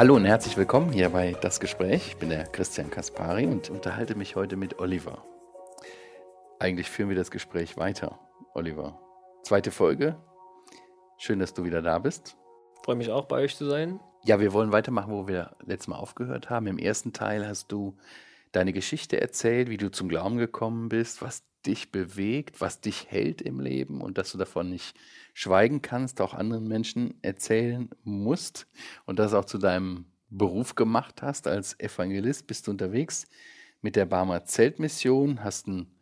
Hallo und herzlich willkommen hier bei Das Gespräch. Ich bin der Christian Kaspari und unterhalte mich heute mit Oliver. Eigentlich führen wir das Gespräch weiter, Oliver. Zweite Folge. Schön, dass du wieder da bist. Freue mich auch, bei euch zu sein. Ja, wir wollen weitermachen, wo wir letztes Mal aufgehört haben. Im ersten Teil hast du deine Geschichte erzählt, wie du zum Glauben gekommen bist, was dich bewegt, was dich hält im Leben und dass du davon nicht schweigen kannst, auch anderen Menschen erzählen musst und das auch zu deinem Beruf gemacht hast. Als Evangelist bist du unterwegs mit der Barmer Zeltmission, hast einen,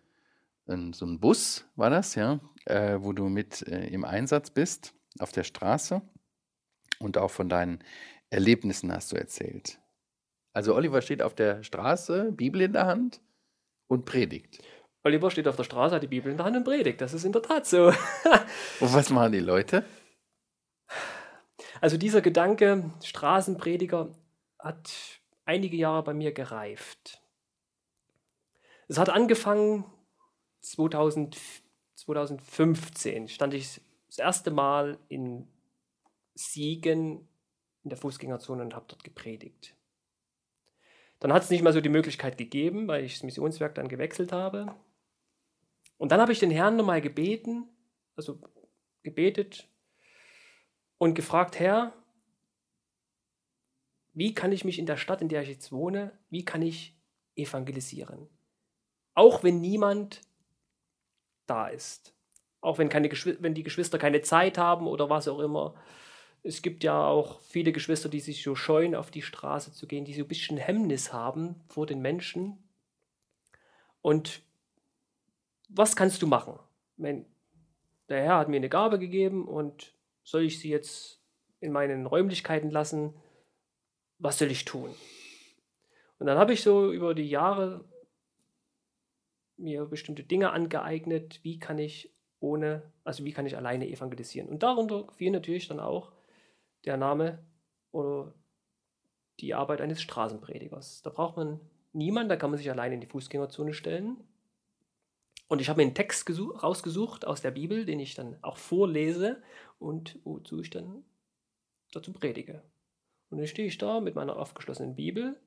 einen, so einen Bus, war das, ja, äh, wo du mit äh, im Einsatz bist auf der Straße und auch von deinen Erlebnissen hast du erzählt. Also Oliver steht auf der Straße, Bibel in der Hand und predigt. Oliver steht auf der Straße, hat die Bibel in der Hand und predigt. Das ist in der Tat so. und was machen die Leute? Also dieser Gedanke, Straßenprediger, hat einige Jahre bei mir gereift. Es hat angefangen 2000, 2015, stand ich das erste Mal in Siegen in der Fußgängerzone und habe dort gepredigt. Dann hat es nicht mal so die Möglichkeit gegeben, weil ich das Missionswerk dann gewechselt habe. Und dann habe ich den Herrn nochmal gebeten, also gebetet und gefragt, Herr, wie kann ich mich in der Stadt, in der ich jetzt wohne, wie kann ich evangelisieren? Auch wenn niemand da ist. Auch wenn, keine, wenn die Geschwister keine Zeit haben oder was auch immer. Es gibt ja auch viele Geschwister, die sich so scheuen, auf die Straße zu gehen, die so ein bisschen Hemmnis haben vor den Menschen. Und was kannst du machen? Wenn der Herr hat mir eine Gabe gegeben und soll ich sie jetzt in meinen Räumlichkeiten lassen? Was soll ich tun? Und dann habe ich so über die Jahre mir bestimmte Dinge angeeignet, wie kann ich ohne, also wie kann ich alleine evangelisieren. Und darunter fiel natürlich dann auch der Name oder die Arbeit eines Straßenpredigers. Da braucht man niemanden, da kann man sich alleine in die Fußgängerzone stellen. Und ich habe mir einen Text rausgesucht aus der Bibel, den ich dann auch vorlese und wozu ich dann dazu predige. Und dann stehe ich da mit meiner aufgeschlossenen Bibel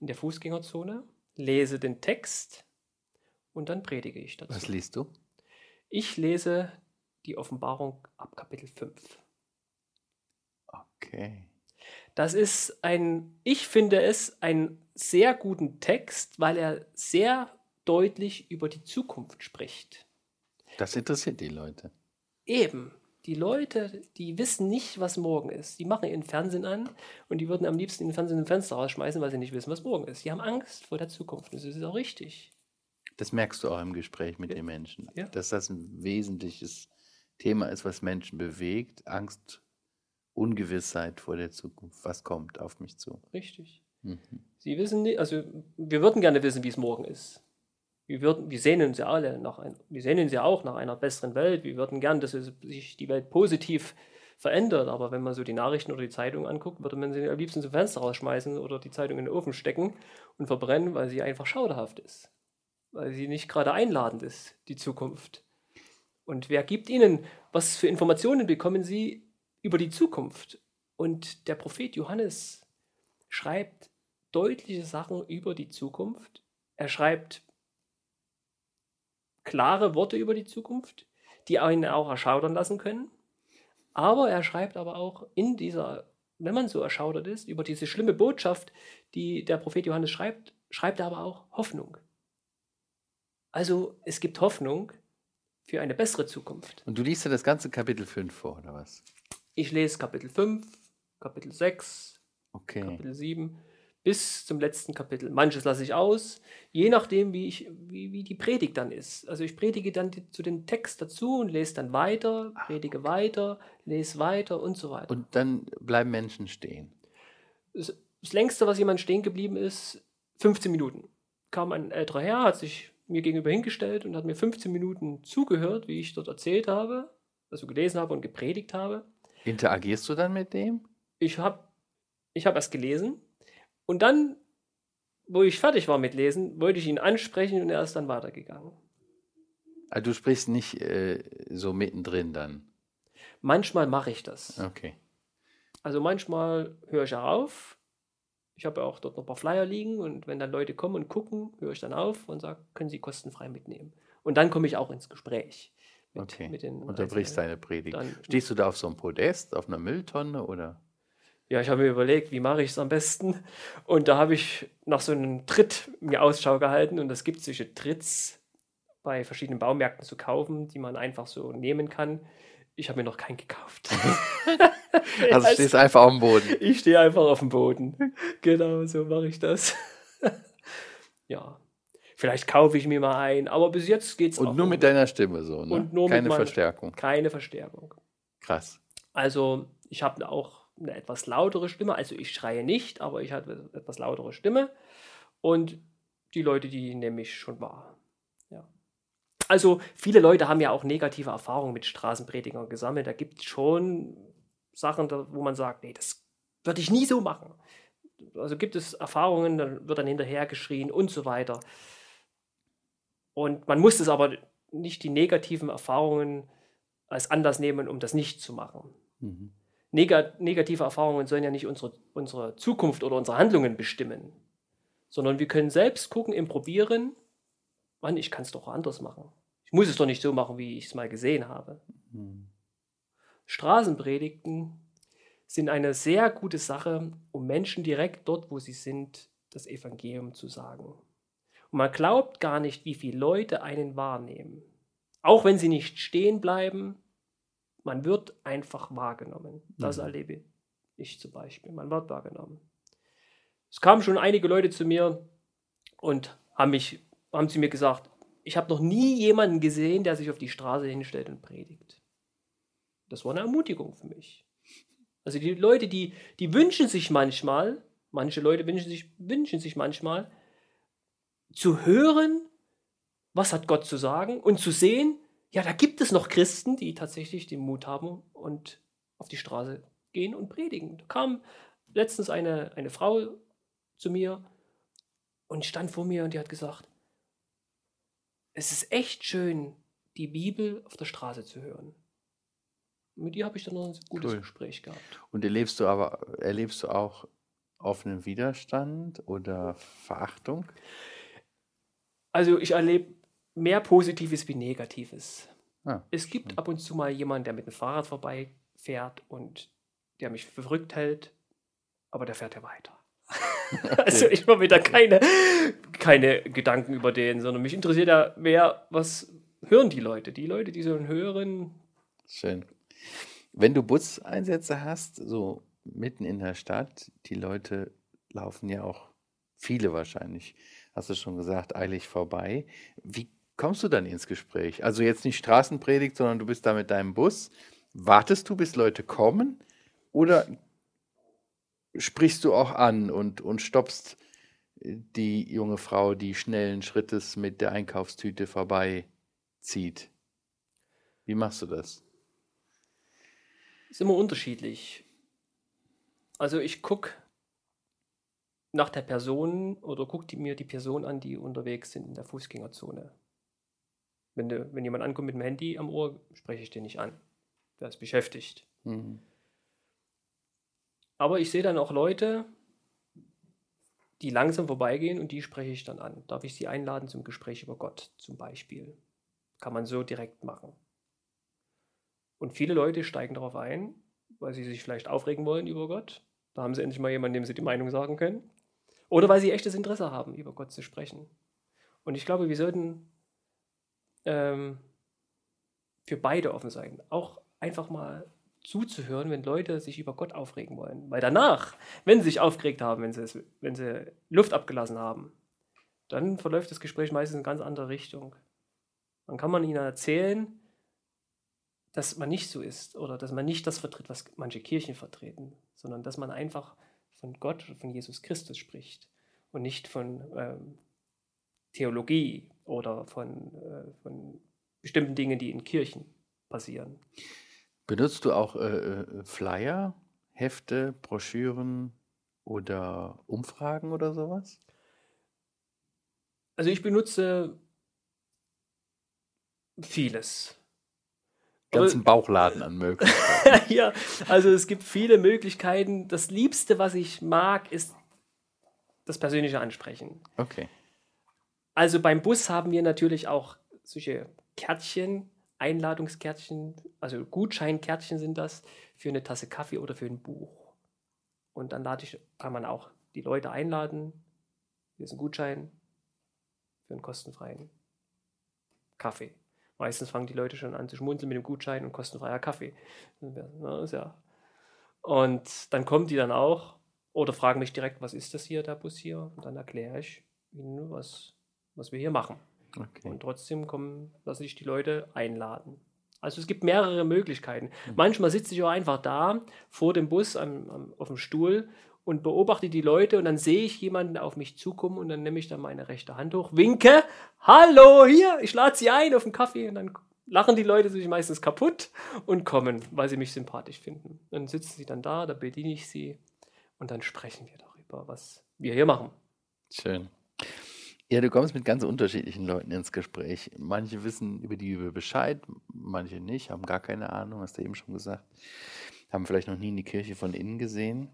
in der Fußgängerzone, lese den Text und dann predige ich dazu. Was liest du? Ich lese die Offenbarung ab Kapitel 5. Okay. Das ist ein, ich finde es einen sehr guten Text, weil er sehr deutlich über die Zukunft spricht. Das interessiert die Leute. Eben. Die Leute, die wissen nicht, was morgen ist. Die machen ihren Fernsehen an und die würden am liebsten den Fernsehen im Fenster rausschmeißen, weil sie nicht wissen, was morgen ist. Die haben Angst vor der Zukunft. Das ist auch richtig. Das merkst du auch im Gespräch mit ja. den Menschen, ja. dass das ein wesentliches Thema ist, was Menschen bewegt. Angst, Ungewissheit vor der Zukunft. Was kommt auf mich zu? Richtig. Mhm. Sie wissen nicht, also wir würden gerne wissen, wie es morgen ist. Wir, würden, wir sehnen uns ja alle nach ein, wir sehnen uns ja auch nach einer besseren Welt. Wir würden gern, dass sich die Welt positiv verändert. Aber wenn man so die Nachrichten oder die Zeitung anguckt, würde man sie am liebsten zum Fenster rausschmeißen oder die Zeitung in den Ofen stecken und verbrennen, weil sie einfach schauderhaft ist. Weil sie nicht gerade einladend ist, die Zukunft. Und wer gibt ihnen, was für Informationen bekommen sie über die Zukunft? Und der Prophet Johannes schreibt deutliche Sachen über die Zukunft. Er schreibt klare Worte über die Zukunft, die einen auch erschaudern lassen können. Aber er schreibt aber auch in dieser, wenn man so erschaudert ist, über diese schlimme Botschaft, die der Prophet Johannes schreibt, schreibt er aber auch Hoffnung. Also es gibt Hoffnung für eine bessere Zukunft. Und du liest ja das ganze Kapitel 5 vor, oder was? Ich lese Kapitel 5, Kapitel 6, okay. Kapitel 7 bis zum letzten Kapitel. Manches lasse ich aus, je nachdem, wie, ich, wie, wie die Predigt dann ist. Also ich predige dann die, zu dem Text dazu und lese dann weiter, predige weiter, lese weiter und so weiter. Und dann bleiben Menschen stehen. Das, das längste, was jemand stehen geblieben ist, 15 Minuten. Kam ein älterer Herr, hat sich mir gegenüber hingestellt und hat mir 15 Minuten zugehört, wie ich dort erzählt habe, also gelesen habe und gepredigt habe. Interagierst du dann mit dem? Ich habe ich hab erst gelesen und dann, wo ich fertig war mit Lesen, wollte ich ihn ansprechen und er ist dann weitergegangen. Also du sprichst nicht äh, so mittendrin dann? Manchmal mache ich das. Okay. Also manchmal höre ich auf. Ich habe ja auch dort noch ein paar Flyer liegen und wenn dann Leute kommen und gucken, höre ich dann auf und sage, können Sie kostenfrei mitnehmen. Und dann komme ich auch ins Gespräch. Mit, Okay. mit den Unterbrichst deine Predigt. Dann- Stehst du da auf so einem Podest, auf einer Mülltonne oder? Ja, ich habe mir überlegt, wie mache ich es am besten. Und da habe ich nach so einem Tritt mir Ausschau gehalten. Und es gibt solche Tritts bei verschiedenen Baumärkten zu kaufen, die man einfach so nehmen kann. Ich habe mir noch keinen gekauft. Also Ja, stehst einfach auf dem Boden. Ich stehe einfach auf dem Boden. Genau, so mache ich das. ja. Vielleicht kaufe ich mir mal ein, aber bis jetzt geht es Und nur mit deiner Stimme so, ne? Und nur mit Keine meiner- Verstärkung. keine Verstärkung. Krass. Also, ich habe auch eine etwas lautere Stimme. Also, ich schreie nicht, aber ich habe eine etwas lautere Stimme. Und die Leute, die nehme ich schon wahr. Ja. Also, viele Leute haben ja auch negative Erfahrungen mit Straßenpredigern gesammelt. Da gibt es schon Sachen, wo man sagt, nee, das würde ich nie so machen. Also gibt es Erfahrungen, dann wird dann hinterher geschrien und so weiter. Und man muss es aber nicht die negativen Erfahrungen als Anlass nehmen, um das nicht zu machen. Mhm. Nega negative Erfahrungen sollen ja nicht unsere, unsere Zukunft oder unsere Handlungen bestimmen, sondern wir können selbst gucken, im Probieren, Mann, ich kann es doch anders machen. Ich muss es doch nicht so machen, wie ich es mal gesehen habe. Mhm. Straßenpredigten sind eine sehr gute Sache, um Menschen direkt dort, wo sie sind, das Evangelium zu sagen. Und man glaubt gar nicht, wie viele Leute einen wahrnehmen. Auch wenn sie nicht stehen bleiben, man wird einfach wahrgenommen. Das Mhm. erlebe ich zum Beispiel. Man wird wahrgenommen. Es kamen schon einige Leute zu mir und haben, mich, haben zu mir gesagt, ich habe noch nie jemanden gesehen, der sich auf die Straße hinstellt und predigt. Das war eine Ermutigung für mich. Also die Leute, die, die wünschen sich manchmal, manche Leute wünschen sich, wünschen sich manchmal, zu hören, was hat Gott zu sagen und zu sehen, ja, da gibt es noch Christen, die tatsächlich den Mut haben und auf die Straße gehen und predigen. Da kam letztens eine, eine Frau zu mir und stand vor mir und die hat gesagt, es ist echt schön, die Bibel auf der Straße zu hören. Mit ihr habe ich dann noch ein gutes Cool. Gespräch gehabt. Und erlebst du aber, erlebst du auch offenen Widerstand oder Verachtung? Also ich erlebe mehr Positives wie Negatives. Ah, Es gibt ab und zu mal jemanden, der mit dem Fahrrad vorbeifährt und der mich für verrückt hält, aber der fährt ja weiter. Also ich mache mir da keine, keine Gedanken über den, sondern mich interessiert ja mehr, was hören die Leute. Die Leute, die sollen hören. Schön. Wenn du Buseinsätze hast, so mitten in der Stadt, die Leute laufen ja auch, viele wahrscheinlich, hast du schon gesagt, eilig vorbei. Wie kommst du dann ins Gespräch? Also jetzt nicht Straßenpredigt, sondern du bist da mit deinem Bus. Wartest du, bis Leute kommen? Oder sprichst du auch an und, und stoppst die junge Frau, die schnellen Schrittes mit der Einkaufstüte vorbeizieht? Wie machst du das? Ist immer unterschiedlich. Also ich gucke nach der Person oder gucke mir die Person an, die unterwegs sind in der Fußgängerzone. Wenn, de, wenn jemand ankommt mit dem Handy am Ohr, spreche ich den nicht an. Der ist beschäftigt. Mhm. Aber ich sehe dann auch Leute, die langsam vorbeigehen und die spreche ich dann an. Darf ich sie einladen zum Gespräch über Gott zum Beispiel? Kann man so direkt machen. Und viele Leute steigen darauf ein, weil sie sich vielleicht aufregen wollen über Gott. Da haben sie endlich mal jemanden, dem sie die Meinung sagen können. Oder weil sie echtes Interesse haben, über Gott zu sprechen. Und ich glaube, wir sollten ähm, für beide offen sein. Auch einfach mal zuzuhören, wenn Leute sich über Gott aufregen wollen. Weil danach, wenn sie sich aufgeregt haben, wenn sie, wenn sie Luft abgelassen haben, dann verläuft das Gespräch meistens in eine ganz andere Richtung. Dann kann man ihnen erzählen, dass man nicht so ist oder dass man nicht das vertritt, was manche Kirchen vertreten, sondern dass man einfach von Gott, von Jesus Christus spricht und nicht von ähm, Theologie oder von, äh, von bestimmten Dingen, die in Kirchen passieren. Benutzt du auch äh, äh, Flyer, Hefte, Broschüren oder Umfragen oder sowas? Also ich benutze vieles. Ganzen Bauchladen an Möglichkeiten. ja, also es gibt viele Möglichkeiten. Das Liebste, was ich mag, ist das persönliche Ansprechen. Okay. Also beim Bus haben wir natürlich auch solche Kärtchen, Einladungskärtchen, also Gutscheinkärtchen sind das für eine Tasse Kaffee oder für ein Buch. Und dann lade ich, kann man auch die Leute einladen. Hier ist ein Gutschein für einen kostenfreien Kaffee. Meistens fangen die Leute schon an zu schmunzeln mit dem Gutschein und kostenfreier Kaffee. Ja. Und dann kommen die dann auch oder fragen mich direkt, was ist das hier, der Bus hier? Und dann erkläre ich ihnen, was, was wir hier machen. Okay. Und trotzdem kommen, lassen sich die Leute einladen. Also es gibt mehrere Möglichkeiten. Mhm. Manchmal sitze ich auch einfach da vor dem Bus am, am, auf dem Stuhl und beobachte die Leute und dann sehe ich jemanden auf mich zukommen und dann nehme ich dann meine rechte Hand hoch, winke, hallo, hier, ich lade sie ein auf einen Kaffee und dann lachen die Leute sich meistens kaputt und kommen, weil sie mich sympathisch finden. Dann sitzen sie dann da, da bediene ich sie und dann sprechen wir darüber, was wir hier machen. Schön. Ja, du kommst mit ganz unterschiedlichen Leuten ins Gespräch. Manche wissen über die Bibel Bescheid, manche nicht, haben gar keine Ahnung, hast du eben schon gesagt, haben vielleicht noch nie in die Kirche von innen gesehen.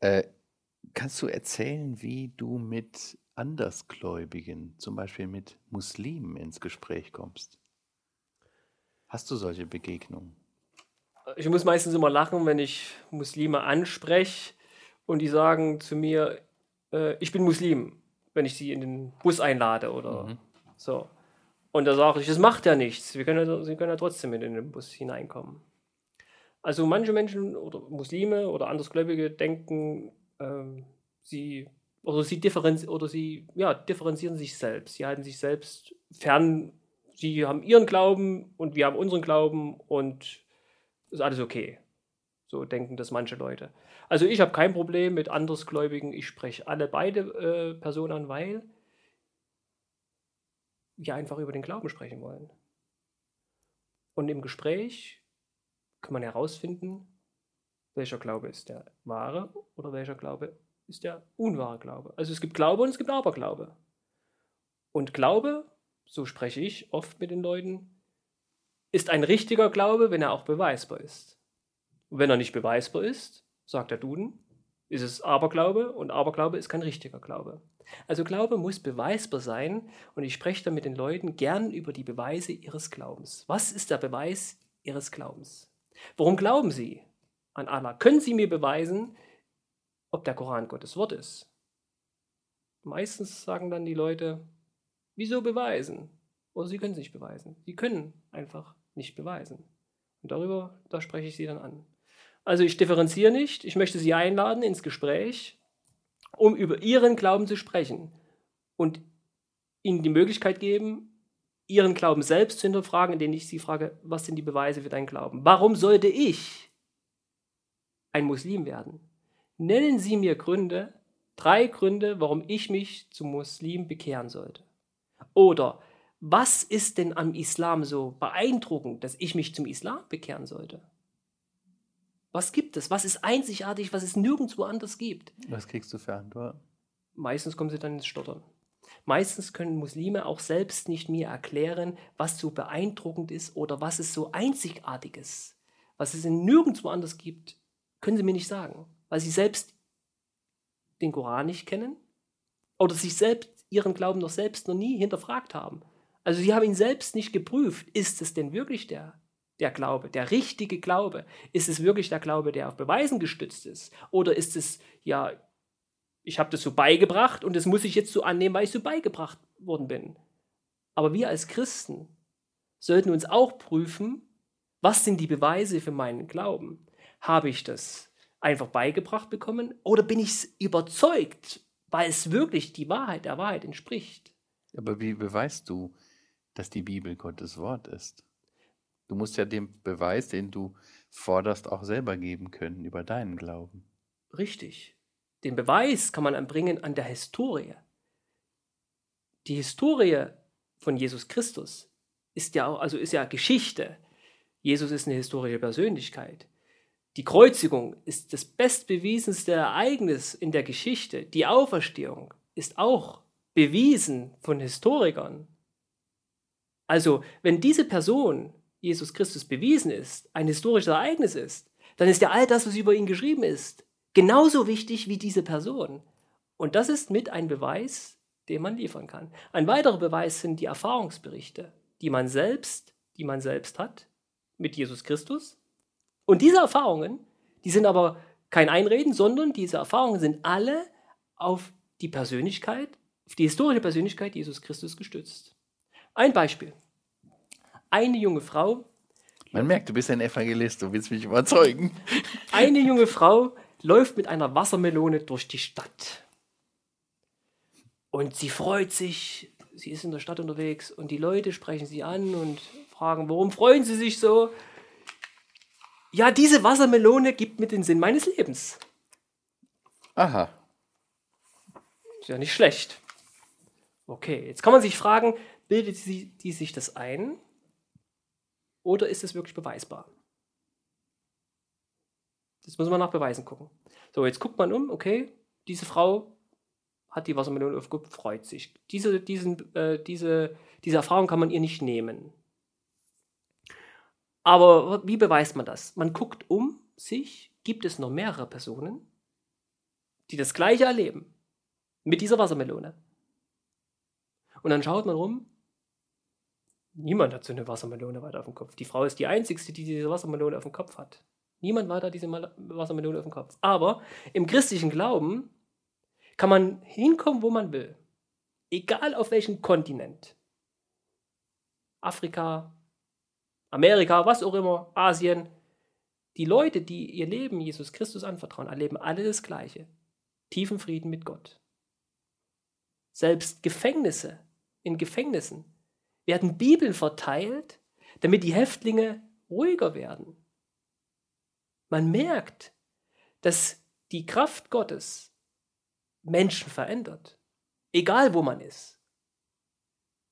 Äh, kannst du erzählen, wie du mit Andersgläubigen, zum Beispiel mit Muslimen, ins Gespräch kommst? Hast du solche Begegnungen? Ich muss meistens immer lachen, wenn ich Muslime anspreche und die sagen zu mir, äh, ich bin Muslim, wenn ich sie in den Bus einlade oder mhm. so. Und da sage ich, das macht ja nichts. Wir können, sie können ja trotzdem in den Bus hineinkommen. Also manche Menschen oder Muslime oder Andersgläubige denken, ähm, sie oder sie differenz oder sie ja, differenzieren sich selbst. Sie halten sich selbst fern. Sie haben ihren Glauben und wir haben unseren Glauben und ist alles okay. So denken das manche Leute. Also ich habe kein Problem mit Andersgläubigen. Ich spreche alle beide äh, Personen an, weil wir einfach über den Glauben sprechen wollen. Und im Gespräch kann man herausfinden, welcher Glaube ist der wahre oder welcher Glaube ist der unwahre Glaube. Also es gibt Glaube und es gibt Aberglaube. Und Glaube, so spreche ich oft mit den Leuten, ist ein richtiger Glaube, wenn er auch beweisbar ist. Und wenn er nicht beweisbar ist, sagt der Duden, ist es Aberglaube und Aberglaube ist kein richtiger Glaube. Also Glaube muss beweisbar sein und ich spreche da mit den Leuten gern über die Beweise ihres Glaubens. Was ist der Beweis ihres Glaubens? Warum glauben Sie an Allah? Können Sie mir beweisen, ob der Koran Gottes Wort ist? Meistens sagen dann die Leute, wieso beweisen? Oder sie können es nicht beweisen. Sie können einfach nicht beweisen. Und darüber, da spreche ich sie dann an. Also ich differenziere nicht, ich möchte sie einladen ins Gespräch, um über ihren Glauben zu sprechen und ihnen die Möglichkeit geben, ihren Glauben selbst zu hinterfragen, indem ich sie frage, was sind die Beweise für deinen Glauben? Warum sollte ich ein Muslim werden? Nennen Sie mir Gründe, drei Gründe, warum ich mich zum Muslim bekehren sollte. Oder was ist denn am Islam so beeindruckend, dass ich mich zum Islam bekehren sollte? Was gibt es? Was ist einzigartig, was es nirgendwo anders gibt? Was kriegst du für Antworten? Meistens kommen sie dann ins Stottern. Meistens können Muslime auch selbst nicht mir erklären, was so beeindruckend ist oder was es so einzigartig ist. Was es in nirgendwo anders gibt, können sie mir nicht sagen, weil sie selbst den Koran nicht kennen oder sich selbst ihren Glauben noch selbst noch nie hinterfragt haben. Also sie haben ihn selbst nicht geprüft. Ist es denn wirklich der, der Glaube, der richtige Glaube? Ist es wirklich der Glaube, der auf Beweisen gestützt ist? Oder ist es ja ich habe das so beigebracht und das muss ich jetzt so annehmen, weil ich so beigebracht worden bin. Aber wir als Christen sollten uns auch prüfen, was sind die Beweise für meinen Glauben? Habe ich das einfach beigebracht bekommen oder bin ich überzeugt, weil es wirklich die Wahrheit der Wahrheit entspricht? Aber wie beweist du, dass die Bibel Gottes Wort ist? Du musst ja den Beweis, den du forderst, auch selber geben können über deinen Glauben. Richtig. Den Beweis kann man anbringen an der Historie. Die Historie von Jesus Christus ist ja auch, also ist ja Geschichte. Jesus ist eine historische Persönlichkeit. Die Kreuzigung ist das bestbewiesenste Ereignis in der Geschichte. Die Auferstehung ist auch bewiesen von Historikern. Also, wenn diese Person Jesus Christus bewiesen ist, ein historisches Ereignis ist, dann ist ja all das, was über ihn geschrieben ist, genauso wichtig wie diese Person. Und das ist mit ein Beweis, den man liefern kann. Ein weiterer Beweis sind die Erfahrungsberichte, die man selbst, die man selbst hat mit Jesus Christus. Und diese Erfahrungen, die sind aber kein Einreden, sondern diese Erfahrungen sind alle auf die Persönlichkeit, auf die historische Persönlichkeit Jesus Christus gestützt. Ein Beispiel. Eine junge Frau. Man merkt, du bist ein Evangelist, du willst mich überzeugen. Eine junge Frau läuft mit einer Wassermelone durch die Stadt. Und sie freut sich, sie ist in der Stadt unterwegs und die Leute sprechen sie an und fragen, warum freuen sie sich so? Ja, diese Wassermelone gibt mir den Sinn meines Lebens. Aha. Ist ja nicht schlecht. Okay, jetzt kann man sich fragen, bildet sie die sich das ein oder ist es wirklich beweisbar? Das muss man nach Beweisen gucken. So, jetzt guckt man um, okay, diese Frau hat die Wassermelone aufgeguckt, freut sich. Diese, diesen, äh, diese, diese Erfahrung kann man ihr nicht nehmen. Aber wie beweist man das? Man guckt um sich, gibt es noch mehrere Personen, die das Gleiche erleben mit dieser Wassermelone. Und dann schaut man rum, niemand hat so eine Wassermelone weiter auf dem Kopf. Die Frau ist die Einzige, die diese Wassermelone auf dem Kopf hat. Niemand weiter diese Wassermelone auf dem Kopf. Aber im christlichen Glauben kann man hinkommen, wo man will. Egal auf welchem Kontinent. Afrika, Amerika, was auch immer, Asien. Die Leute, die ihr Leben Jesus Christus anvertrauen, erleben alle das Gleiche. Tiefen Frieden mit Gott. Selbst Gefängnisse, in Gefängnissen werden Bibeln verteilt, damit die Häftlinge ruhiger werden. Man merkt, dass die Kraft Gottes Menschen verändert. Egal wo man ist.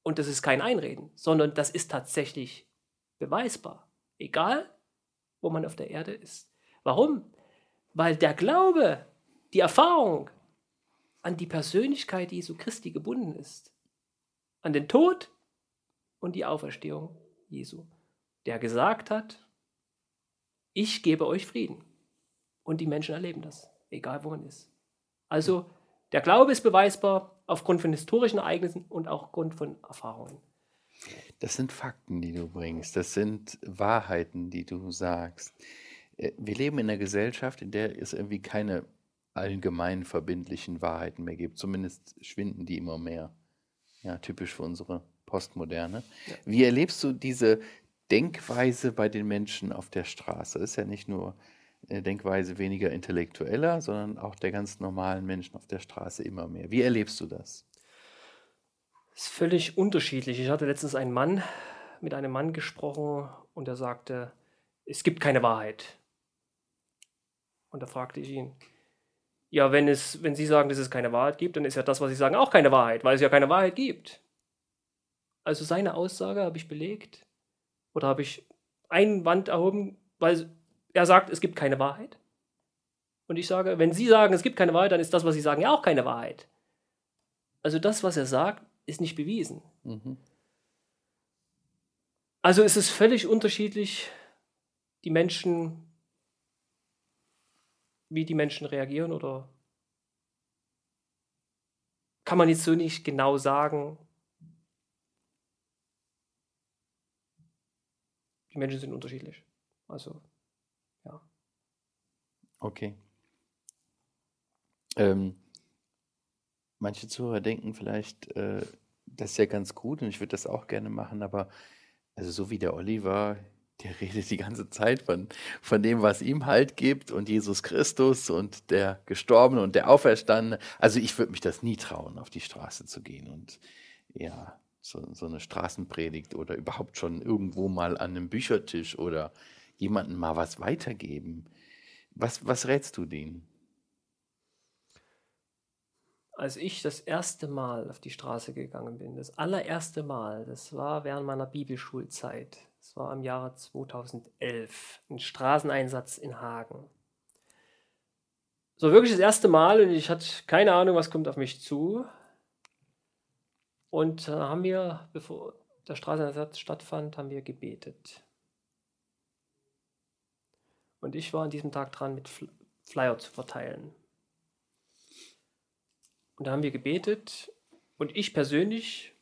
Und das ist kein Einreden, sondern das ist tatsächlich beweisbar. Egal wo man auf der Erde ist. Warum? Weil der Glaube, die Erfahrung an die Persönlichkeit Jesu Christi gebunden ist. An den Tod und die Auferstehung Jesu. Der gesagt hat, ich gebe euch Frieden. Und die Menschen erleben das, egal wo man ist. Also der Glaube ist beweisbar aufgrund von historischen Ereignissen und auch aufgrund von Erfahrungen. Das sind Fakten, die du bringst. Das sind Wahrheiten, die du sagst. Äh, wir leben in einer Gesellschaft, in der es irgendwie keine allgemein verbindlichen Wahrheiten mehr gibt. Zumindest schwinden die immer mehr. Ja, typisch für unsere Postmoderne. Ja. Wie erlebst du diese Denkweise bei den Menschen auf der Straße? Das ist ja nicht nur Denkweise weniger intellektueller, sondern auch der ganz normalen Menschen auf der Straße immer mehr. Wie erlebst du das? Das ist völlig unterschiedlich. Ich hatte letztens einen Mann mit einem Mann gesprochen und er sagte, es gibt keine Wahrheit. Und da fragte ich ihn, ja, wenn, es, wenn Sie sagen, dass es keine Wahrheit gibt, dann ist ja das, was Sie sagen, auch keine Wahrheit, weil es ja keine Wahrheit gibt. Also seine Aussage habe ich belegt oder habe ich einen Wand erhoben, weil er sagt, es gibt keine Wahrheit. Und ich sage, wenn Sie sagen, es gibt keine Wahrheit, dann ist das, was Sie sagen, ja auch keine Wahrheit. Also das, was er sagt, ist nicht bewiesen. Mhm. Also ist es völlig unterschiedlich, die Menschen, wie die Menschen reagieren oder kann man jetzt so nicht genau sagen. Die Menschen sind unterschiedlich. Also Okay. Ähm, manche Zuhörer denken vielleicht, äh, das ist ja ganz gut und ich würde das auch gerne machen, aber also so wie der Oliver, der redet die ganze Zeit von, von dem, was ihm Halt gibt und Jesus Christus und der Gestorbene und der Auferstandene. Also ich würde mich das nie trauen, auf die Straße zu gehen und ja, so, so eine Straßenpredigt oder überhaupt schon irgendwo mal an einem Büchertisch oder jemandem mal was weitergeben. Was, was rätst du denen? Als ich das erste Mal auf die Straße gegangen bin, das allererste Mal, das war während meiner Bibelschulzeit. Das war im Jahre 2011, ein Straßeneinsatz in Hagen. So wirklich das erste Mal und ich hatte keine Ahnung, was kommt auf mich zu. Und äh, haben wir, bevor der Straßeneinsatz stattfand, haben wir gebetet. Und ich war an diesem Tag dran, mit Flyer zu verteilen. Und da haben wir gebetet und ich persönlich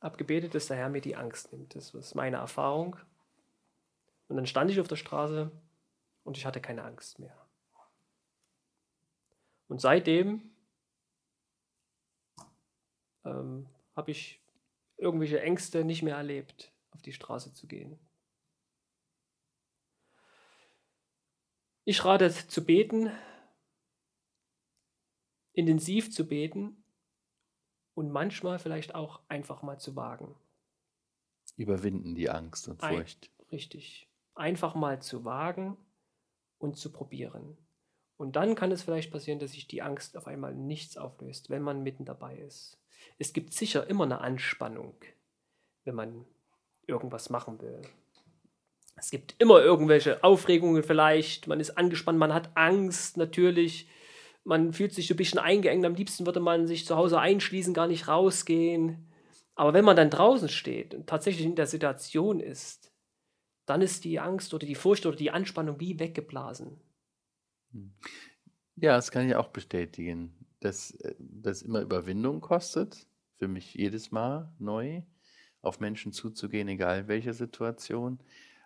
habe gebetet, dass der Herr mir die Angst nimmt. Das ist meine Erfahrung. Und dann stand ich auf der Straße und ich hatte keine Angst mehr. Und seitdem ähm, habe ich irgendwelche Ängste nicht mehr erlebt, auf die Straße zu gehen. Ich rate zu beten, intensiv zu beten und manchmal vielleicht auch einfach mal zu wagen. Überwinden die Angst und Furcht. Ein, richtig. Einfach mal zu wagen und zu probieren. Und dann kann es vielleicht passieren, dass sich die Angst auf einmal nichts auflöst, wenn man mitten dabei ist. Es gibt sicher immer eine Anspannung, wenn man irgendwas machen will. Es gibt immer irgendwelche Aufregungen vielleicht, man ist angespannt, man hat Angst natürlich, man fühlt sich so ein bisschen eingeengt, am liebsten würde man sich zu Hause einschließen, gar nicht rausgehen. Aber wenn man dann draußen steht und tatsächlich in der Situation ist, dann ist die Angst oder die Furcht oder die Anspannung wie weggeblasen. Hm. Ja, das kann ich auch bestätigen, dass äh, das immer Überwindung kostet, für mich jedes Mal neu, auf Menschen zuzugehen, egal welche Situation,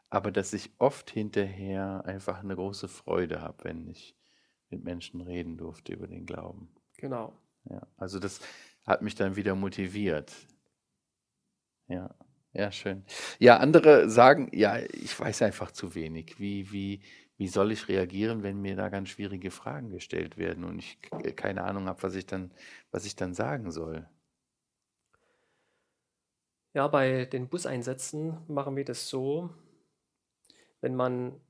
aber dass ich oft hinterher einfach eine große Freude habe, wenn ich mit Menschen reden durfte über den Glauben. Genau. Ja, also das hat mich dann wieder motiviert. Ja, ja, schön. Ja, andere sagen, ja, ich weiß einfach zu wenig. Wie, wie, wie soll ich reagieren, wenn mir da ganz schwierige Fragen gestellt werden und ich keine Ahnung habe, was ich dann, was ich dann sagen soll? Ja, bei den Buseinsätzen machen wir das so, wenn man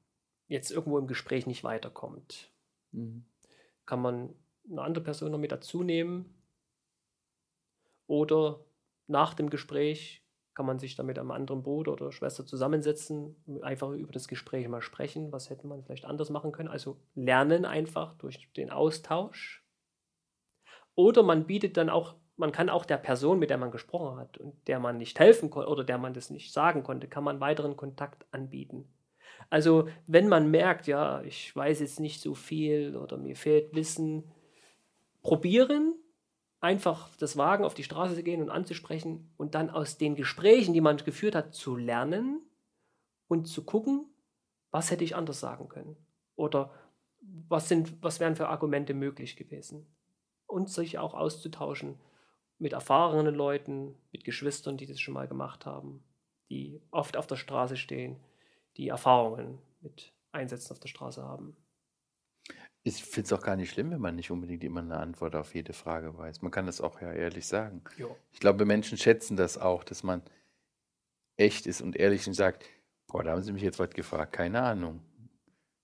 jetzt irgendwo im Gespräch nicht weiterkommt, mhm. kann man eine andere Person noch mit dazu nehmen oder nach dem Gespräch kann man sich dann mit einem anderen Bruder oder Schwester zusammensetzen, einfach über das Gespräch mal sprechen, was hätte man vielleicht anders machen können. Also lernen einfach durch den Austausch. Oder man bietet dann auch, man kann auch der Person, mit der man gesprochen hat und der man nicht helfen konnte oder der man das nicht sagen konnte, kann man weiteren Kontakt anbieten. Also wenn man merkt, ja, ich weiß jetzt nicht so viel oder mir fehlt Wissen, probieren, einfach das Wagen auf die Straße zu gehen und anzusprechen und dann aus den Gesprächen, die man geführt hat, zu lernen und zu gucken, was hätte ich anders sagen können oder was, sind, was wären für Argumente möglich gewesen und sich auch auszutauschen mit erfahrenen Leuten, mit Geschwistern, die das schon mal gemacht haben, die oft auf der Straße stehen, die Erfahrungen mit Einsätzen auf der Straße haben. Ich finde es auch gar nicht schlimm, wenn man nicht unbedingt immer eine Antwort auf jede Frage weiß. Man kann das auch ja ehrlich sagen. Jo. Ich glaube, Menschen schätzen das auch, dass man echt ist und ehrlich und sagt, boah, da haben Sie mich jetzt was gefragt, keine Ahnung.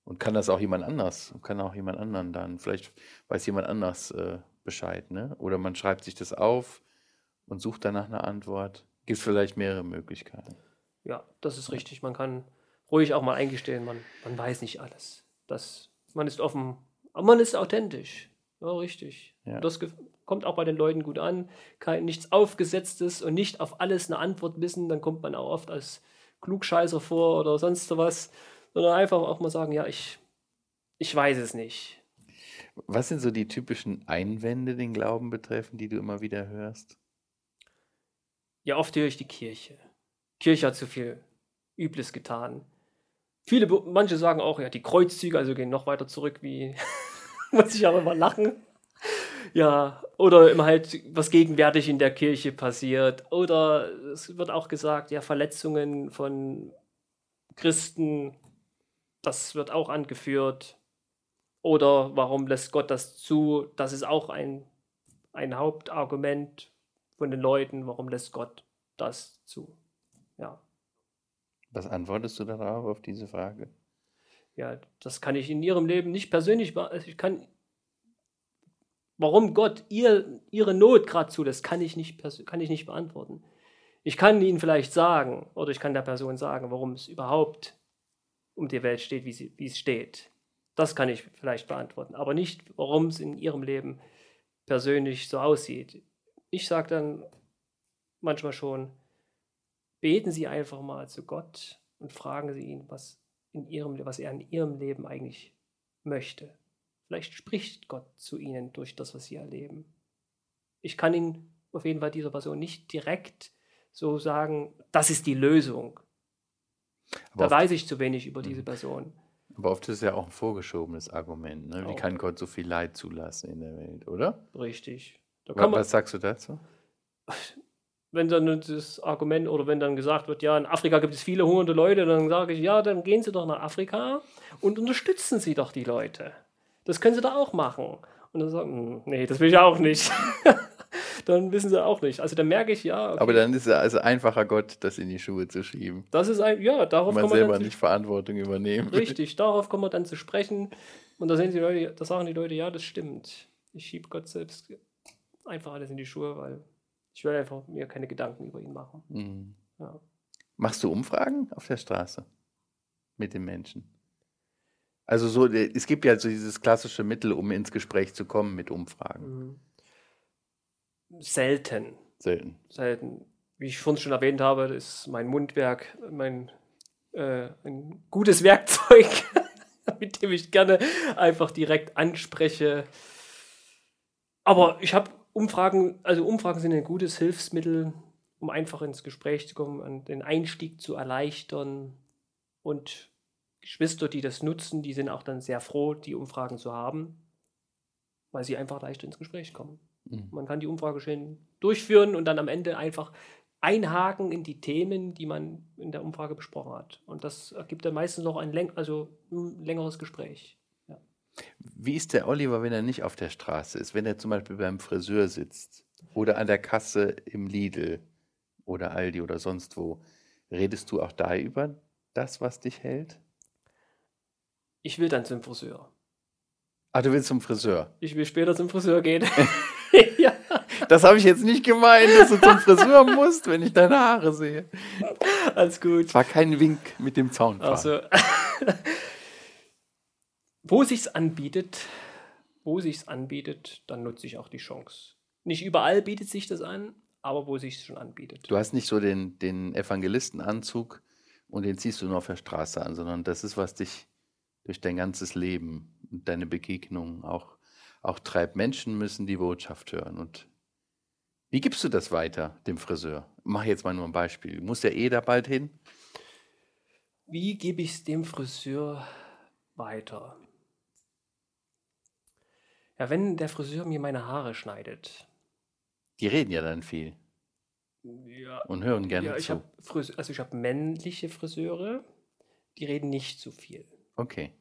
Und kann das auch jemand anders, kann auch jemand anderen dann, vielleicht weiß jemand anders äh, Bescheid, ne? Oder man schreibt sich das auf und sucht danach eine Antwort. Gibt vielleicht mehrere Möglichkeiten. Ja, das ist richtig. Man kann ruhig auch mal eingestehen, man, man weiß nicht alles. Das, man ist offen aber man ist authentisch. Ja, richtig. Ja. Das kommt auch bei den Leuten gut an. Kein, nichts Aufgesetztes und nicht auf alles eine Antwort wissen. Dann kommt man auch oft als Klugscheißer vor oder sonst was. Sondern einfach auch mal sagen, ja, ich, ich weiß es nicht. Was sind so die typischen Einwände den Glauben betreffen, die du immer wieder hörst? Ja, oft höre ich die Kirche. Die Kirche hat zu viel Übles getan. Viele, manche sagen auch, ja, die Kreuzzüge, also gehen noch weiter zurück, wie, muss ich aber immer lachen. Ja, oder immer halt, was gegenwärtig in der Kirche passiert. Oder es wird auch gesagt, ja, Verletzungen von Christen, das wird auch angeführt. Oder warum lässt Gott das zu? Das ist auch ein, ein Hauptargument von den Leuten, warum lässt Gott das zu? Ja. Was antwortest du darauf, auf diese Frage? Ja, das kann ich in ihrem Leben nicht persönlich, also ich kann, warum Gott ihr, ihre Not gerade zulässt, kann ich, nicht, kann ich nicht beantworten. Ich kann ihnen vielleicht sagen, oder ich kann der Person sagen, warum es überhaupt um die Welt steht, wie, sie, wie es steht. Das kann ich vielleicht beantworten, aber nicht, warum es in ihrem Leben persönlich so aussieht. Ich sage dann manchmal schon, beten Sie einfach mal zu Gott und fragen Sie ihn, was in ihrem, was er in ihrem Leben eigentlich möchte. Vielleicht spricht Gott zu ihnen durch das, was sie erleben. Ich kann Ihnen auf jeden Fall dieser Person nicht direkt so sagen, das ist die Lösung. Aber da weiß ich zu wenig über diese Person. aber oft ist es ja auch ein vorgeschobenes Argument. Ne? Wie Auch. kann Gott so viel Leid zulassen in der Welt, oder? Richtig. Was sagst du dazu? wenn dann das Argument oder wenn dann gesagt wird, ja, in Afrika gibt es viele hungernde Leute, dann sage ich, ja, dann gehen Sie doch nach Afrika und unterstützen Sie doch die Leute. Das können Sie da auch machen. Und dann sagen, "Hm, nee, das will ich auch nicht. dann wissen sie auch nicht. Also dann merke ich, ja, okay, Aber dann ist es also einfacher, Gott das in die Schuhe zu schieben. das ist ein, ja, darauf Man kann man selber dann nicht Verantwortung übernehmen. richtig, darauf kommen wir dann zu sprechen. Und da sehen die Leute, da sagen die Leute, ja, das stimmt. Ich schiebe Gott selbst einfach alles in die Schuhe, weil ich will einfach mir keine Gedanken über ihn machen. Mhm. Ja. Machst du Umfragen auf der Straße mit den Menschen? Also so, äh, es gibt ja so dieses klassische Mittel, um ins Gespräch zu kommen mit Umfragen. Mhm. Selten. Selten. selten. Wie ich vorhin schon erwähnt habe, ist mein Mundwerk mein äh, ein gutes Werkzeug, mit dem ich gerne einfach direkt anspreche. Aber ich habe Umfragen, also Umfragen sind ein gutes Hilfsmittel, um einfach ins Gespräch zu kommen und den Einstieg zu erleichtern. Und Geschwister, die das nutzen, die sind auch dann sehr froh, die Umfragen zu haben, weil sie einfach leichter ins Gespräch kommen. Mhm. Man kann die Umfrage schön durchführen und dann am Ende einfach einhaken in die Themen, die man in der Umfrage besprochen hat. Und das ergibt dann meistens noch ein, läng also ein längeres Gespräch. Wie ist der Oliver, wenn er nicht auf der Straße ist? Wenn er zum Beispiel beim Friseur sitzt oder an der Kasse im Lidl oder Aldi oder sonst wo. Redest du auch da über das, was dich hält? Ich will dann zum Friseur. Ah, du willst zum Friseur. Ich will später zum Friseur gehen. ja, Das habe ich jetzt nicht gemeint, dass du zum Friseur musst, wenn ich deine Haare sehe. alles gut. War kein Wink mit dem Zaunpfahl. Also, wo sich's anbietet, wo sich's anbietet, dann nutze ich auch die Chance. Nicht überall bietet sich das an, aber wo sich's schon anbietet. Du hast nicht so den, den Evangelistenanzug und den ziehst du nur auf der Straße an, sondern das ist, was dich durch dein ganzes Leben und deine Begegnungen auch, auch treibt. Menschen müssen die Botschaft hören. Und wie gibst du das weiter, dem Friseur? Mach jetzt mal nur ein Beispiel. Du musst ja eh da bald hin. Wie gebe ich es dem Friseur weiter? Ja, wenn der Friseur mir meine Haare schneidet. Die reden ja dann viel Ja, und hören gerne ja ich zu. habe also ich habe männliche Friseure, die reden nicht so viel. Okay.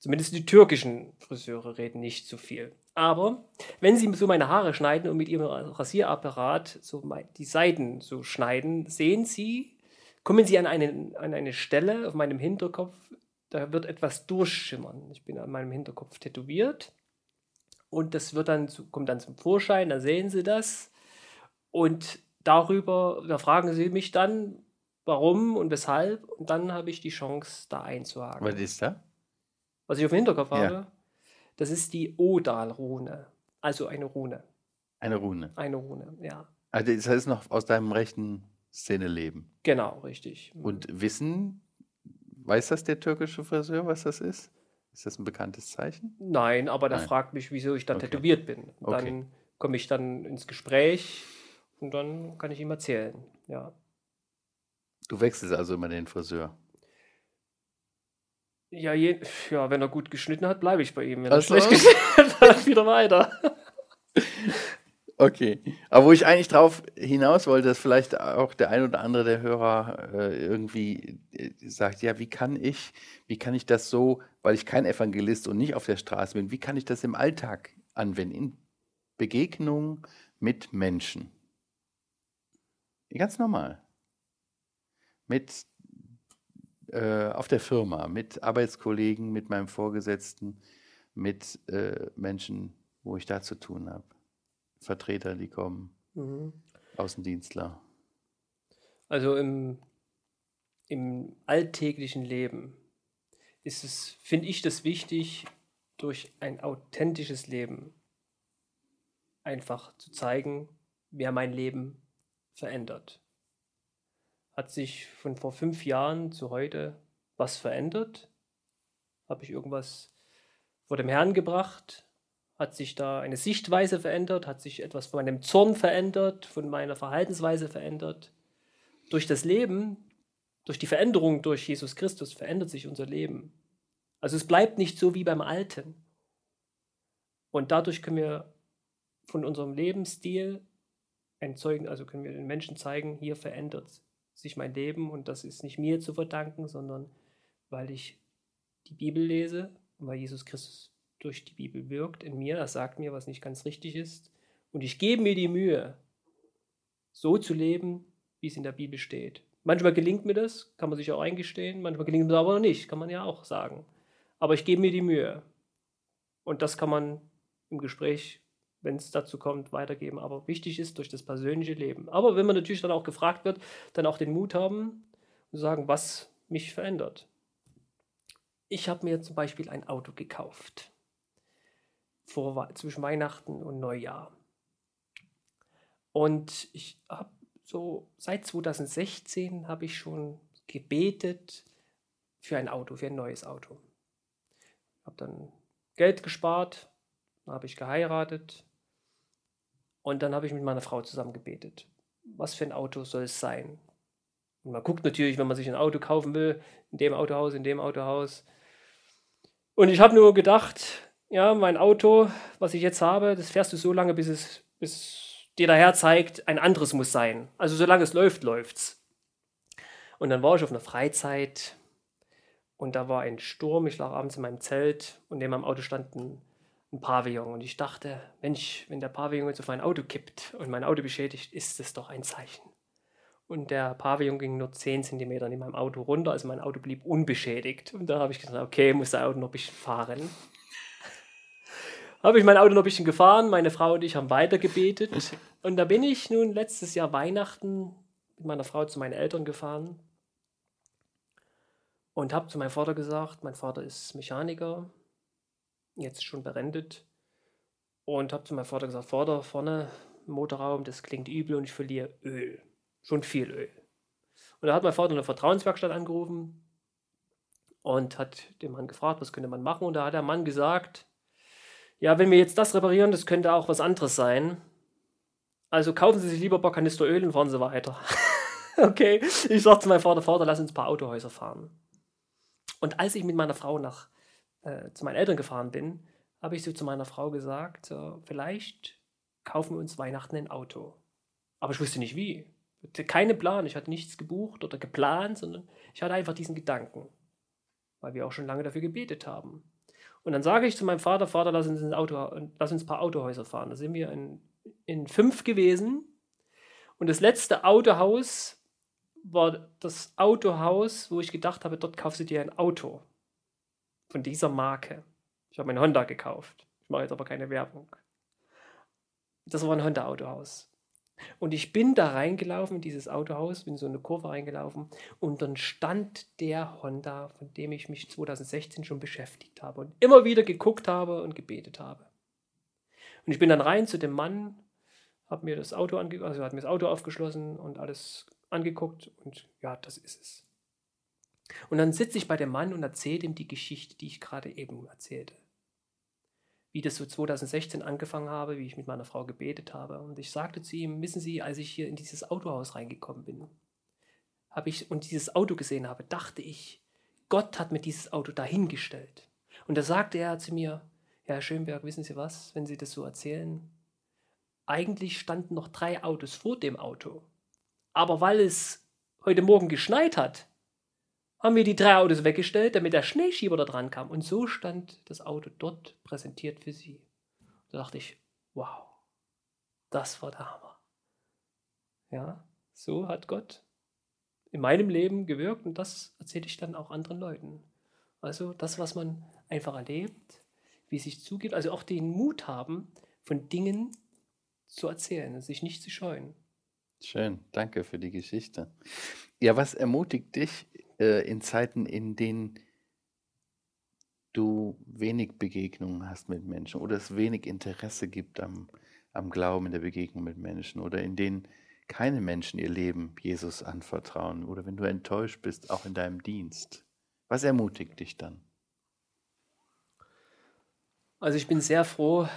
Zumindest die türkischen Friseure reden nicht so viel. Aber wenn sie so meine Haare schneiden und mit ihrem Rasierapparat so die Seiten so schneiden, sehen sie, kommen sie an eine, an eine Stelle auf meinem Hinterkopf, da wird etwas durchschimmern. Ich bin an meinem Hinterkopf tätowiert und das wird dann kommt dann zum Vorschein, da sehen sie das und darüber, da fragen sie mich dann, warum und weshalb und dann habe ich die Chance, da einzuhaken Was ist da? was ich auf dem Hinterkopf Ja. habe, das ist die Odal-Rune. Also eine Rune. Eine Rune. Eine Rune, ja. Also das heißt noch aus deinem rechten Szeneleben. Genau, richtig. Und wissen, weiß das der türkische Friseur, was das ist? Ist das ein bekanntes Zeichen? Nein, aber der Nein. fragt mich, wieso ich da Okay. tätowiert bin. Und Okay. Dann komme ich dann ins Gespräch und dann kann ich ihm erzählen. Ja. Du wechselst also immer den Friseur. Ja, je, ja, wenn er gut geschnitten hat, bleibe ich bei ihm. Wenn Ach er schlecht geschnitten hat, ich wieder weiter. Okay. Aber wo ich eigentlich drauf hinaus wollte, dass vielleicht auch der ein oder andere der Hörer äh, irgendwie äh, sagt, ja, wie kann ich, wie kann ich das so, weil ich kein Evangelist und nicht auf der Straße bin, wie kann ich das im Alltag anwenden, in Begegnung mit Menschen? Ganz normal. Mit äh, auf der Firma, mit Arbeitskollegen, mit meinem Vorgesetzten, mit äh, Menschen, wo ich da zu tun habe. Vertreter, die kommen, Mhm. Außendienstler. Also im, im alltäglichen Leben ist es, finde ich das wichtig, durch ein authentisches Leben einfach zu zeigen, wer mein Leben verändert. Hat sich von vor fünf Jahren zu heute was verändert? Habe ich irgendwas vor dem Herrn gebracht? Hat sich da eine Sichtweise verändert? Hat sich etwas von meinem Zorn verändert? Von meiner Verhaltensweise verändert? Durch das Leben, durch die Veränderung durch Jesus Christus verändert sich unser Leben. Also es bleibt nicht so wie beim Alten. Und dadurch können wir von unserem Lebensstil entzeugen, also können wir den Menschen zeigen, hier verändert sich mein Leben und das ist nicht mir zu verdanken, sondern weil ich die Bibel lese und weil Jesus Christus durch die Bibel wirkt in mir, er sagt mir, was nicht ganz richtig ist und ich gebe mir die Mühe, so zu leben, wie es in der Bibel steht. Manchmal gelingt mir das, kann man sich auch eingestehen, manchmal gelingt mir das aber nicht, kann man ja auch sagen. Aber ich gebe mir die Mühe. Und das kann man im Gespräch wenn es dazu kommt, weitergeben. Aber wichtig ist durch das persönliche Leben. Aber wenn man natürlich dann auch gefragt wird, dann auch den Mut haben und sagen, was mich verändert. Ich habe mir zum Beispiel ein Auto gekauft vor, zwischen Weihnachten und Neujahr. Und ich habe so seit 2016 habe ich schon gebetet für ein Auto, für ein neues Auto. Habe dann Geld gespart, habe ich geheiratet und dann habe ich mit meiner Frau zusammen gebetet. Was für ein Auto soll es sein? Und man guckt natürlich, wenn man sich ein Auto kaufen will, in dem Autohaus, in dem Autohaus. Und ich habe nur gedacht, ja, mein Auto, was ich jetzt habe, das fährst du so lange, bis es bis dir daher zeigt, ein anderes muss sein. Also solange es läuft, läuft's. Und dann war ich auf einer Freizeit und da war ein Sturm. Ich lag abends in meinem Zelt und neben meinem Auto stand ein ein Pavillon. Und ich dachte, Mensch, wenn der Pavillon jetzt auf mein Auto kippt und mein Auto beschädigt, ist das doch ein Zeichen. Und der Pavillon ging nur 10 cm in meinem Auto runter, also mein Auto blieb unbeschädigt. Und da habe ich gesagt, okay, muss der Auto noch ein bisschen fahren. Habe ich mein Auto noch ein bisschen gefahren, meine Frau und ich haben weiter gebetet. Und da bin ich nun letztes Jahr Weihnachten mit meiner Frau zu meinen Eltern gefahren und habe zu meinem Vater gesagt, mein Vater ist Mechaniker, jetzt schon berendet. Und habe zu meinem Vater gesagt, Vater, vorne Motorraum, das klingt übel und ich verliere Öl. Schon viel Öl. Und da hat mein Vater eine Vertrauenswerkstatt angerufen und hat den Mann gefragt, was könnte man machen. Und da hat der Mann gesagt, ja, wenn wir jetzt das reparieren, das könnte auch was anderes sein. Also kaufen Sie sich lieber ein paar Kanister Öl und fahren Sie weiter. okay, ich sagte zu meinem Vater, Vater, lass uns ein paar Autohäuser fahren. Und als ich mit meiner Frau nach äh, zu meinen Eltern gefahren bin, habe ich so zu meiner Frau gesagt, so, vielleicht kaufen wir uns Weihnachten ein Auto. Aber ich wusste nicht wie. Ich hatte keinen Plan, ich hatte nichts gebucht oder geplant, sondern ich hatte einfach diesen Gedanken, weil wir auch schon lange dafür gebetet haben. Und dann sage ich zu meinem Vater, Vater, lass uns ein, Auto, lass uns ein paar Autohäuser fahren. Da sind wir in, in fünf gewesen. Und das letzte Autohaus war das Autohaus, wo ich gedacht habe, dort kaufst du dir ein Auto von dieser Marke. Ich habe ein Honda gekauft. Ich mache jetzt aber keine Werbung. Das war ein Honda-Autohaus. Und ich bin da reingelaufen in dieses Autohaus, bin so eine Kurve reingelaufen und dann stand der Honda, von dem ich mich 2016 schon beschäftigt habe und immer wieder geguckt habe und gebetet habe. Und ich bin dann rein zu dem Mann, habe mir das Auto ange also hat mir das Auto aufgeschlossen und alles angeguckt und ja, das ist es. Und dann sitze ich bei dem Mann und erzähle ihm die Geschichte, die ich gerade eben erzählte. Wie das so 2016 angefangen habe, wie ich mit meiner Frau gebetet habe. Und ich sagte zu ihm, wissen Sie, als ich hier in dieses Autohaus reingekommen bin, habe ich und dieses Auto gesehen habe, dachte ich, Gott hat mir dieses Auto dahingestellt. Und da sagte er zu mir, Herr Schönberg, wissen Sie was, wenn Sie das so erzählen? Eigentlich standen noch drei Autos vor dem Auto. Aber weil es heute Morgen geschneit hat, haben wir die drei Autos weggestellt, damit der Schneeschieber da dran kam. Und so stand das Auto dort präsentiert für sie. Da dachte ich, wow, das war der Hammer. Ja, so hat Gott in meinem Leben gewirkt und das erzähle ich dann auch anderen Leuten. Also das, was man einfach erlebt, wie es sich zugibt, also auch den Mut haben, von Dingen zu erzählen sich nicht zu scheuen. Schön, danke für die Geschichte. Ja, was ermutigt dich äh, in Zeiten, in denen du wenig Begegnungen hast mit Menschen oder es wenig Interesse gibt am, am Glauben in der Begegnung mit Menschen oder in denen keine Menschen ihr Leben Jesus anvertrauen oder wenn du enttäuscht bist, auch in deinem Dienst. Was ermutigt dich dann? Also ich bin sehr froh,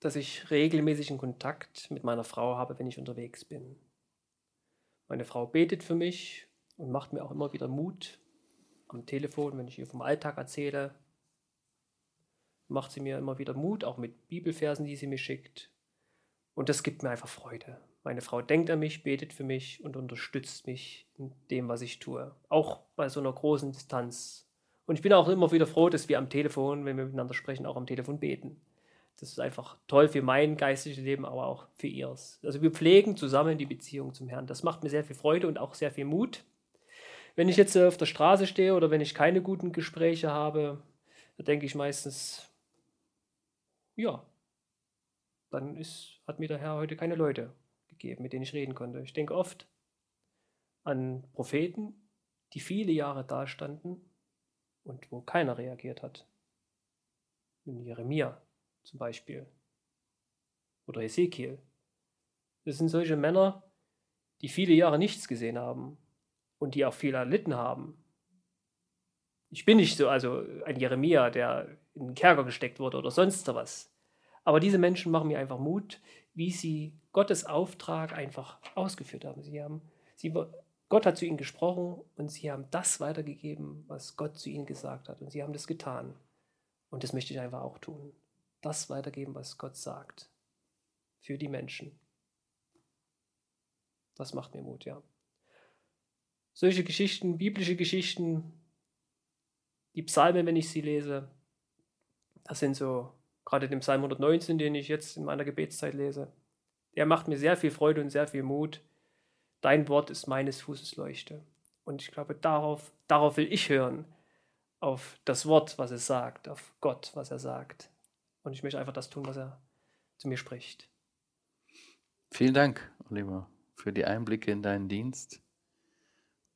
dass ich regelmäßigen Kontakt mit meiner Frau habe, wenn ich unterwegs bin. Meine Frau betet für mich und macht mir auch immer wieder Mut am Telefon, wenn ich ihr vom Alltag erzähle. Macht sie mir immer wieder Mut, auch mit Bibelversen, die sie mir schickt. Und das gibt mir einfach Freude. Meine Frau denkt an mich, betet für mich und unterstützt mich in dem, was ich tue. Auch bei so einer großen Distanz. Und ich bin auch immer wieder froh, dass wir am Telefon, wenn wir miteinander sprechen, auch am Telefon beten. Das ist einfach toll für mein geistiges Leben, aber auch für ihrs. Also wir pflegen zusammen die Beziehung zum Herrn. Das macht mir sehr viel Freude und auch sehr viel Mut. Wenn ich jetzt auf der Straße stehe oder wenn ich keine guten Gespräche habe, da denke ich meistens, ja, dann ist, hat mir der Herr heute keine Leute gegeben, mit denen ich reden konnte. Ich denke oft an Propheten, die viele Jahre dastanden und wo keiner reagiert hat. In Jeremia zum Beispiel. Oder Ezekiel. Das sind solche Männer, die viele Jahre nichts gesehen haben und die auch viel erlitten haben. Ich bin nicht so, also ein Jeremia, der in den Kerker gesteckt wurde oder sonst was. Aber diese Menschen machen mir einfach Mut, wie sie Gottes Auftrag einfach ausgeführt haben. Sie haben, sie, Gott hat zu ihnen gesprochen und sie haben das weitergegeben, was Gott zu ihnen gesagt hat. Und sie haben das getan. Und das möchte ich einfach auch tun das weitergeben, was Gott sagt. Für die Menschen. Das macht mir Mut, ja. Solche Geschichten, biblische Geschichten, die Psalmen, wenn ich sie lese, das sind so, gerade den Psalm 119, den ich jetzt in meiner Gebetszeit lese, der macht mir sehr viel Freude und sehr viel Mut. Dein Wort ist meines Fußes Leuchte. Und ich glaube, darauf, darauf will ich hören, auf das Wort, was es sagt, auf Gott, was er sagt. Und ich möchte einfach das tun, was er zu mir spricht. Vielen Dank, Oliver, für die Einblicke in deinen Dienst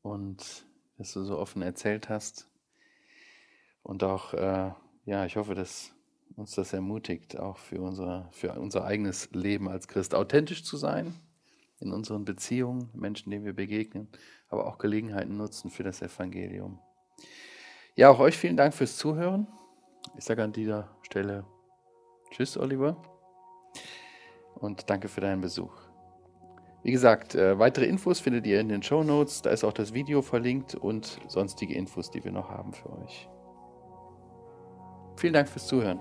und dass du so offen erzählt hast. Und auch, äh, ja, ich hoffe, dass uns das ermutigt, auch für unser, für unser eigenes Leben als Christ authentisch zu sein in unseren Beziehungen, Menschen, denen wir begegnen, aber auch Gelegenheiten nutzen für das Evangelium. Ja, auch euch vielen Dank fürs Zuhören. Ich sage an dieser Stelle Tschüss, Oliver. Und danke für deinen Besuch. Wie gesagt, äh, weitere Infos findet ihr in den Show Notes. Da ist auch das Video verlinkt und sonstige Infos, die wir noch haben für euch. Vielen Dank fürs Zuhören.